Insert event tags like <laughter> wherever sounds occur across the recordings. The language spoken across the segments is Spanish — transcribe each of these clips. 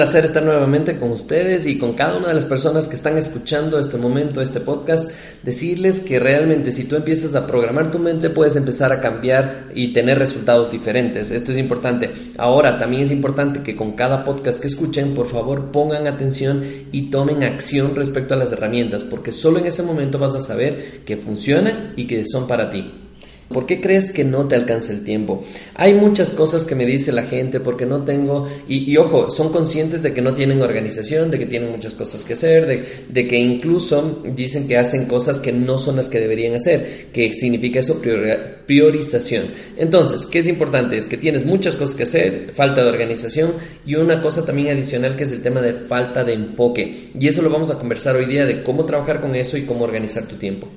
placer estar nuevamente con ustedes y con cada una de las personas que están escuchando este momento, este podcast, decirles que realmente si tú empiezas a programar tu mente puedes empezar a cambiar y tener resultados diferentes. Esto es importante. Ahora, también es importante que con cada podcast que escuchen, por favor, pongan atención y tomen acción respecto a las herramientas, porque solo en ese momento vas a saber que funcionan y que son para ti. ¿Por qué crees que no te alcanza el tiempo? Hay muchas cosas que me dice la gente porque no tengo, y, ojo, son conscientes de que no tienen organización, de que tienen muchas cosas que hacer, de, de, que incluso dicen que hacen cosas que no son las que deberían hacer, que significa eso priorización. Entonces, ¿qué es importante? Es que tienes muchas cosas que hacer, falta de organización y una cosa también adicional que es el tema de falta de enfoque. Y eso lo vamos a conversar hoy día de cómo trabajar con eso y cómo organizar tu tiempo.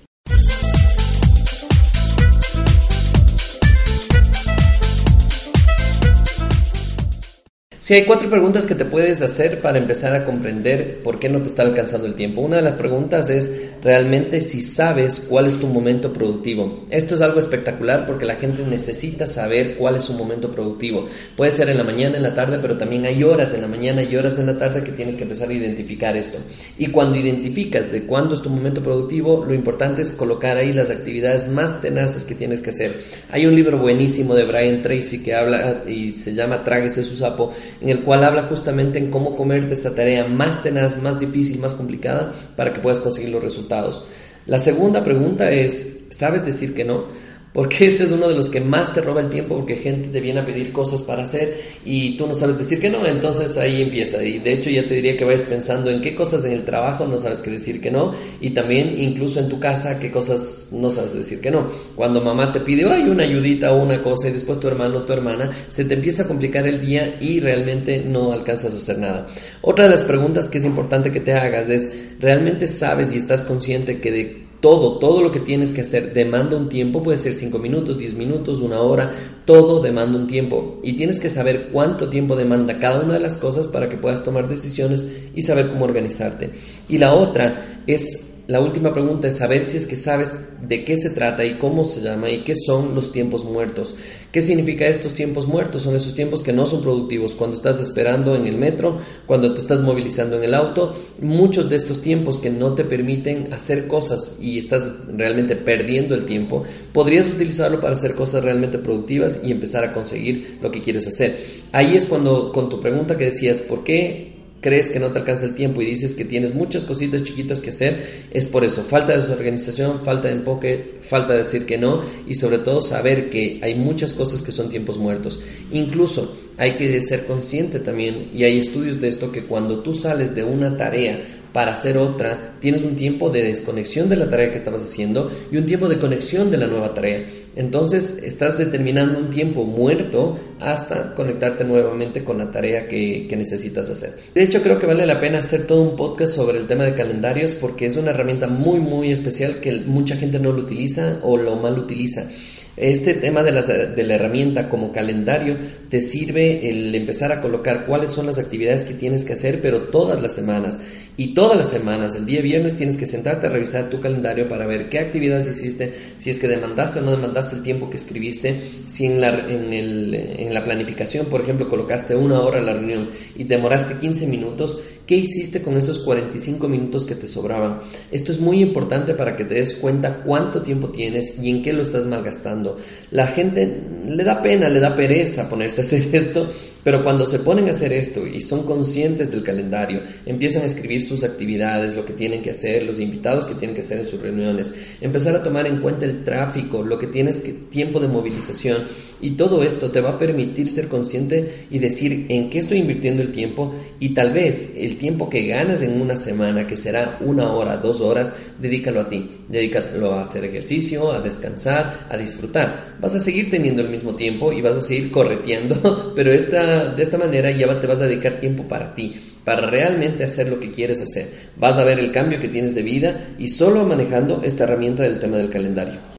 Si hay cuatro preguntas que te puedes hacer para empezar a comprender por qué no te está alcanzando el tiempo. Una de las preguntas es realmente si sabes cuál es tu momento productivo. Esto es algo espectacular porque la gente necesita saber cuál es su momento productivo. Puede ser en la mañana, en la tarde, pero también hay horas en la mañana y horas en la tarde que tienes que empezar a identificar esto. Y cuando identificas de cuándo es tu momento productivo, lo importante es colocar ahí las actividades más tenaces que tienes que hacer. Hay un libro buenísimo de Brian Tracy que habla y se llama Tráguese su sapo en el cual habla justamente en cómo comerte esta tarea más tenaz, más difícil, más complicada para que puedas conseguir los resultados. La segunda pregunta es, ¿sabes decir que no? Porque este es uno de los que más te roba el tiempo porque gente te viene a pedir cosas para hacer y tú no sabes decir que no, entonces ahí empieza. Y de hecho ya te diría que vayas pensando en qué cosas en el trabajo no sabes qué decir que no y también incluso en tu casa qué cosas no sabes decir que no. Cuando mamá te pide, hay una ayudita o una cosa y después tu hermano o tu hermana, se te empieza a complicar el día y realmente no alcanzas a hacer nada. Otra de las preguntas que es importante que te hagas es, ¿realmente sabes y estás consciente que de todo, todo lo que tienes que hacer demanda un tiempo, puede ser 5 minutos, 10 minutos, una hora, todo demanda un tiempo. Y tienes que saber cuánto tiempo demanda cada una de las cosas para que puedas tomar decisiones y saber cómo organizarte. Y la otra es la última pregunta es saber si es que sabes de qué se trata y cómo se llama y qué son los tiempos muertos. ¿Qué significa estos tiempos muertos? Son esos tiempos que no son productivos. Cuando estás esperando en el metro, cuando te estás movilizando en el auto, muchos de estos tiempos que no te permiten hacer cosas y estás realmente perdiendo el tiempo, podrías utilizarlo para hacer cosas realmente productivas y empezar a conseguir lo que quieres hacer. Ahí es cuando con tu pregunta que decías, ¿por qué crees que no te alcanza el tiempo y dices que tienes muchas cositas chiquitas que hacer, es por eso, falta de desorganización, falta de enfoque, falta de decir que no y sobre todo saber que hay muchas cosas que son tiempos muertos. Incluso hay que ser consciente también, y hay estudios de esto, que cuando tú sales de una tarea para hacer otra, tienes un tiempo de desconexión de la tarea que estabas haciendo y un tiempo de conexión de la nueva tarea. Entonces estás determinando un tiempo muerto hasta conectarte nuevamente con la tarea que, que, necesitas hacer. De hecho, creo que vale la pena hacer todo un podcast sobre el tema de calendarios porque es una herramienta muy, muy especial que mucha gente no lo utiliza o lo mal utiliza. Este tema de, de, la herramienta como calendario te sirve el empezar a colocar cuáles son las actividades que tienes que hacer, pero todas las semanas. Y todas las semanas, el día viernes, tienes que sentarte a revisar tu calendario para ver qué actividades hiciste, si es que demandaste o no demandaste el tiempo que escribiste, si en la, en, el, en la planificación, por ejemplo, colocaste una hora en la reunión y te demoraste 15 minutos, ¿qué hiciste con esos 45 minutos que te sobraban? Esto es muy importante para que te des cuenta cuánto tiempo tienes y en qué lo estás malgastando. La gente le da pena, le da pereza ponerse a hacer <laughs> esto pero cuando se ponen a hacer esto y son conscientes del calendario, empiezan a escribir sus actividades, lo que tienen que hacer, los invitados que tienen que hacer en sus reuniones, empezar a tomar en cuenta el tráfico, lo que tienes que tiempo de movilización y todo esto te va a permitir ser consciente y decir en qué estoy invirtiendo el tiempo y tal vez el tiempo que ganas en una semana, que será una hora, dos horas, dedícalo a ti, dedícalo a hacer ejercicio, a descansar, a disfrutar. Vas a seguir teniendo el mismo tiempo y vas a seguir correteando, <laughs> pero esta de esta manera ya te vas a dedicar tiempo para ti, para realmente hacer lo que quieres hacer. Vas a ver el cambio que tienes de vida y solo manejando esta herramienta del tema del calendario.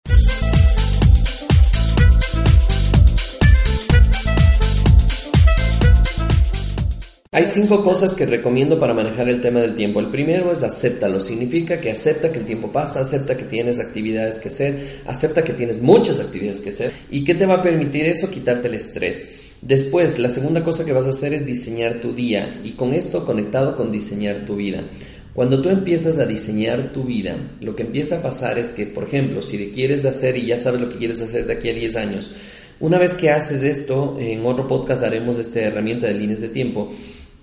Hay cinco cosas que recomiendo para manejar el tema del tiempo. El primero es acéptalo. Significa que acepta que el tiempo pasa, acepta que tienes actividades que hacer, acepta que tienes muchas actividades que hacer. ¿Y qué te va a permitir eso? Quitarte el estrés. Después, la segunda cosa que vas a hacer es diseñar tu día y con esto conectado con diseñar tu vida. Cuando tú empiezas a diseñar tu vida, lo que empieza a pasar es que, por ejemplo, si quieres hacer y ya sabes lo que quieres hacer de aquí a 10 años, una vez que haces esto, en otro podcast haremos esta herramienta de líneas de tiempo,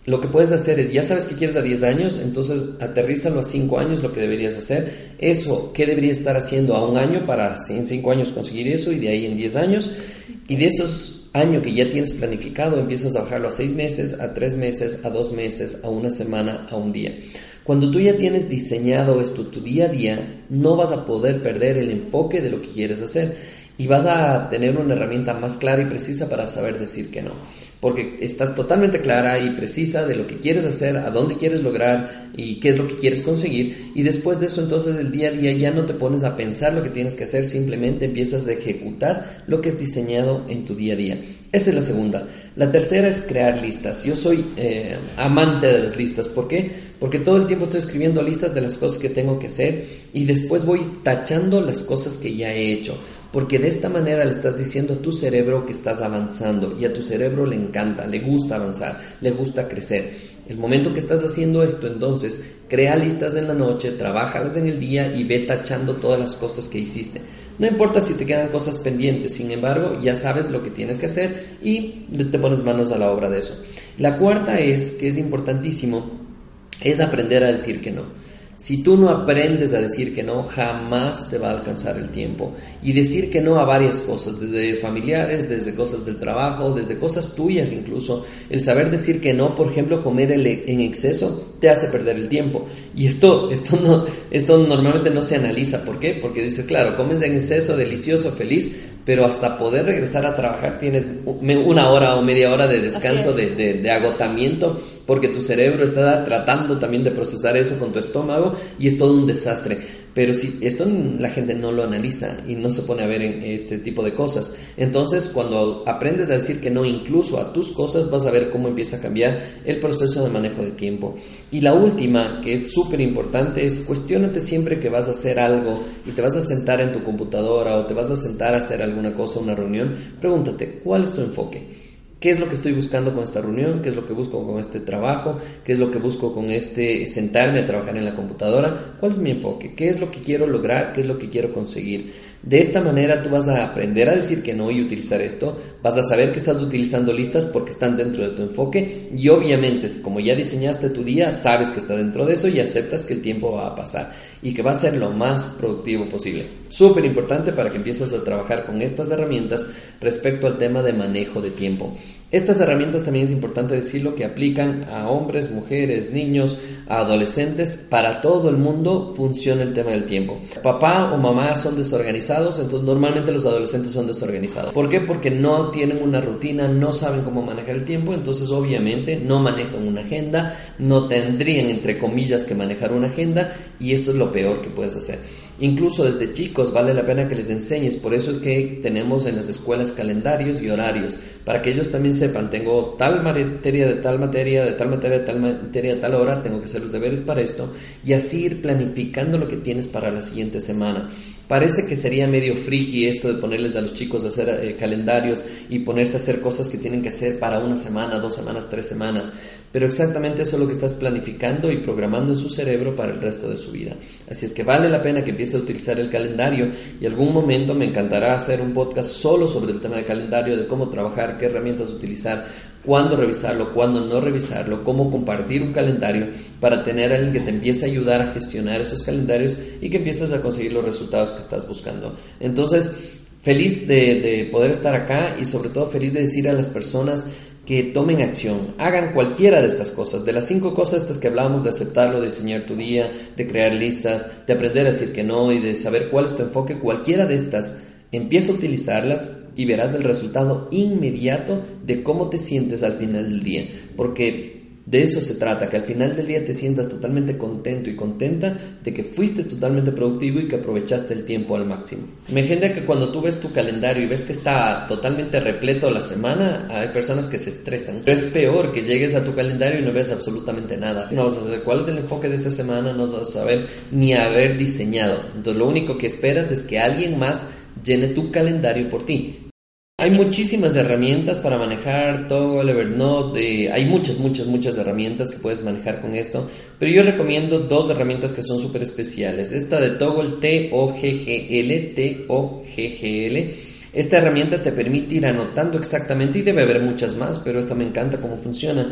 lo que puedes hacer es, ya sabes que quieres a 10 años, entonces aterrízalo a 5 años lo que deberías hacer. Eso, ¿qué deberías estar haciendo a un año para en 5 años conseguir eso y de ahí en 10 años? Y de esos años que ya tienes planificado, empiezas a bajarlo a 6 meses, a 3 meses, a 2 meses, a una semana, a un día. Cuando tú ya tienes diseñado esto, tu día a día, no vas a poder perder el enfoque de lo que quieres hacer y vas a tener una herramienta más clara y precisa para saber decir que no porque estás totalmente clara y precisa de lo que quieres hacer, a dónde quieres lograr y qué es lo que quieres conseguir. Y después de eso, entonces, el día a día ya no te pones a pensar lo que tienes que hacer, simplemente empiezas a ejecutar lo que es diseñado en tu día a día. Esa es la segunda. La tercera es crear listas. Yo soy eh, amante de las listas. ¿Por qué? Porque todo el tiempo estoy escribiendo listas de las cosas que tengo que hacer y después voy tachando las cosas que ya he hecho porque de esta manera le estás diciendo a tu cerebro que estás avanzando y a tu cerebro le encanta, le gusta avanzar, le gusta crecer. El momento que estás haciendo esto, entonces, crea listas en la noche, trabajalas en el día y ve tachando todas las cosas que hiciste. No importa si te quedan cosas pendientes, sin embargo, ya sabes lo que tienes que hacer y te pones manos a la obra de eso. La cuarta es, que es importantísimo, es aprender a decir que no. Si tú no aprendes a decir que no, jamás te va a alcanzar el tiempo. Y decir que no a varias cosas, desde familiares, desde cosas del trabajo, desde cosas tuyas incluso. El saber decir que no, por ejemplo, comer en exceso, te hace perder el tiempo. Y esto, <laughs> esto, no, esto normalmente no se analiza. ¿Por qué? Porque dices, claro, comes en exceso, delicioso, feliz, pero hasta poder regresar a trabajar tienes una hora o media hora de descanso, de, de, agotamiento, porque tu cerebro está tratando también de procesar eso con tu estómago y es todo un desastre. Pero si esto la gente no lo analiza y no se pone a ver en este tipo de cosas. Entonces, cuando aprendes a decir que no incluso a tus cosas, vas a ver cómo empieza a cambiar el proceso de manejo de tiempo. Y la última, que es súper importante, es cuestionate siempre que vas a hacer algo y te vas a sentar en tu computadora o te vas a sentar a hacer alguna cosa, una reunión, pregúntate, ¿cuál es tu enfoque? ¿Qué es lo que estoy buscando con esta reunión? ¿Qué es lo que busco con este trabajo? ¿Qué es lo que busco con este sentarme a trabajar en la computadora? ¿Cuál es mi enfoque? ¿Qué es lo que quiero lograr? ¿Qué es lo que quiero conseguir? De esta manera tú vas a aprender a decir que no y utilizar esto, vas a saber que estás utilizando listas porque están dentro de tu enfoque y obviamente como ya diseñaste tu día, sabes que está dentro de eso y aceptas que el tiempo va a pasar y que va a ser lo más productivo posible. Súper importante para que empieces a trabajar con estas herramientas respecto al tema de manejo de tiempo. Estas herramientas también es importante decirlo que aplican a hombres, mujeres, niños, adolescentes. Para todo el mundo funciona el tema del tiempo. Papá o mamá son desorganizados, entonces normalmente los adolescentes son desorganizados. ¿Por qué? Porque no tienen una rutina, no saben cómo manejar el tiempo, entonces obviamente no manejan una agenda, no tendrían entre comillas que manejar una agenda y esto es lo peor que puedes hacer. Incluso desde chicos vale la pena que les enseñes, por eso es que tenemos en las escuelas calendarios y horarios, para que ellos también sepan, tengo tal materia de tal materia, de tal materia de tal materia de tal hora, tengo que hacer los deberes para esto, y así ir planificando lo que tienes para la siguiente semana. Parece que sería medio friki esto de ponerles a los chicos a hacer eh, calendarios y ponerse a hacer cosas que tienen que hacer para una semana, dos semanas, tres semanas, pero exactamente eso es lo que estás planificando y programando en su cerebro para el resto de su vida. Así es que vale la pena que empieces a utilizar el calendario y algún momento me encantará hacer un podcast solo sobre el tema del calendario, de cómo trabajar, qué herramientas utilizar, cuándo revisarlo, cuándo no revisarlo, cómo compartir un calendario para tener a alguien que te empiece a ayudar a gestionar esos calendarios y que empieces a conseguir los resultados que estás buscando. Entonces, feliz de, de poder estar acá y sobre todo feliz de decir a las personas que tomen acción, hagan cualquiera de estas cosas, de las cinco cosas estas que hablábamos, de aceptarlo, de diseñar tu día, de crear listas, de aprender a decir que no y de saber cuál es tu enfoque, cualquiera de estas, empieza a utilizarlas y verás el resultado inmediato de cómo te sientes al final del día. Porque de eso se trata, que al final del día te sientas totalmente contento y contenta de que fuiste totalmente productivo y que aprovechaste el tiempo al máximo. Me genera que cuando tú ves tu calendario y ves que está totalmente repleto la semana, hay personas que se estresan. Pero es peor que llegues a tu calendario y no ves absolutamente nada. No vas a saber cuál es el enfoque de esa semana, no vas a saber ni haber diseñado. Entonces lo único que esperas es que alguien más llene tu calendario por ti. Hay muchísimas herramientas para manejar Toggle, Evernote, eh, hay muchas, muchas, muchas herramientas que puedes manejar con esto, pero yo recomiendo dos herramientas que son súper especiales. Esta de Toggle, T-O-G-G-L, T-O-G-G-L. Esta herramienta te permite ir anotando exactamente, y debe haber muchas más, pero esta me encanta cómo funciona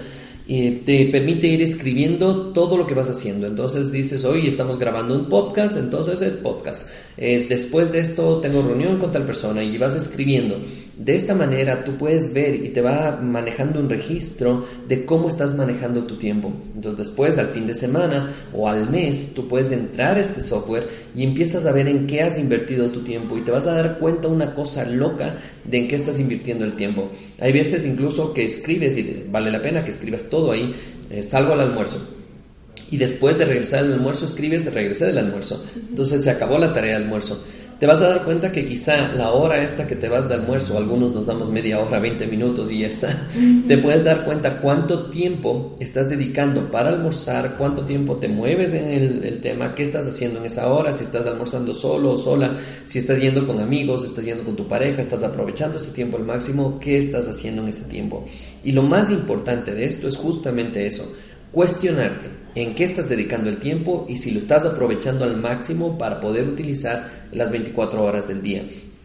te permite ir escribiendo todo lo que vas haciendo. Entonces dices, hoy estamos grabando un podcast, entonces el podcast. Eh, después de esto tengo reunión con tal persona y vas escribiendo. De esta manera tú puedes ver y te va manejando un registro de cómo estás manejando tu tiempo. Entonces después, al fin de semana o al mes, tú puedes entrar a este software y empiezas a ver en qué has invertido tu tiempo y te vas a dar cuenta una cosa loca de en qué estás invirtiendo el tiempo. Hay veces incluso que escribes y vale la pena que escribas todo ahí, eh, salgo al almuerzo. Y después de regresar al almuerzo escribes, regresé del almuerzo. Entonces se acabó la tarea del almuerzo te vas a dar cuenta que quizá la hora esta que te vas de almuerzo, algunos nos damos media hora, 20 minutos y ya está, te puedes dar cuenta cuánto tiempo estás dedicando para almorzar, cuánto tiempo te mueves en el, tema, qué estás haciendo en esa hora, si estás almorzando solo o sola, si estás yendo con amigos, estás yendo con tu pareja, estás aprovechando ese tiempo al máximo, qué estás haciendo en ese tiempo. Y lo más importante de esto es justamente eso, cuestionarte en qué estás dedicando el tiempo y si lo estás aprovechando al máximo para poder utilizar las 24 horas del día.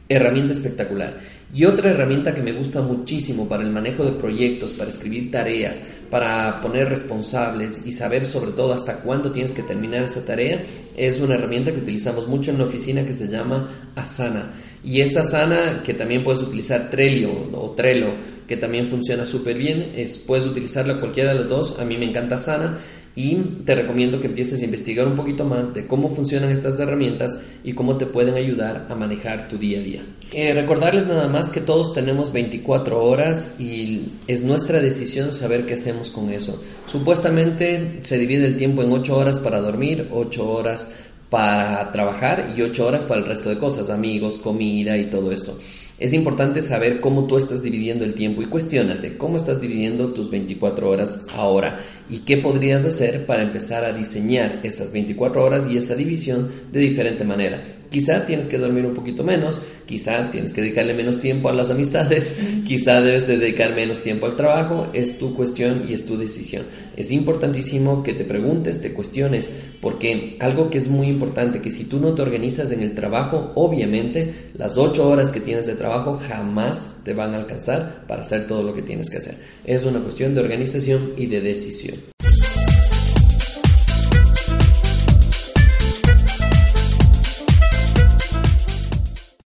Herramienta espectacular. Y otra herramienta que me gusta muchísimo para el manejo de proyectos, para escribir tareas, para poner responsables y saber sobre todo hasta cuándo tienes que terminar esa tarea, es una herramienta que utilizamos mucho en la oficina que se llama Asana. Y esta Asana, que también puedes utilizar Trello o Trello, que también funciona súper bien, es, puedes utilizarla cualquiera de las dos, a mí me encanta Asana y te recomiendo que empieces a investigar un poquito más de cómo funcionan estas herramientas y cómo te pueden ayudar a manejar tu día a día. Eh, recordarles nada más que todos tenemos 24 horas y es nuestra decisión saber qué hacemos con eso. Supuestamente se divide el tiempo en 8 horas para dormir, 8 horas para trabajar y 8 horas para el resto de cosas, amigos, comida y todo esto. Es importante saber cómo tú estás dividiendo el tiempo y cuestionate cómo estás dividiendo tus 24 horas ahora y qué podrías hacer para empezar a diseñar esas 24 horas y esa división de diferente manera. Quizá tienes que dormir un poquito menos, quizá tienes que dedicarle menos tiempo a las amistades, quizá debes de dedicar menos tiempo al trabajo, es tu cuestión y es tu decisión. Es importantísimo que te preguntes, te cuestiones, porque algo que es muy importante, que si tú no te organizas en el trabajo, obviamente las 8 horas que tienes de trabajo jamás te van a alcanzar para hacer todo lo que tienes que hacer. Es una cuestión de organización y de decisión.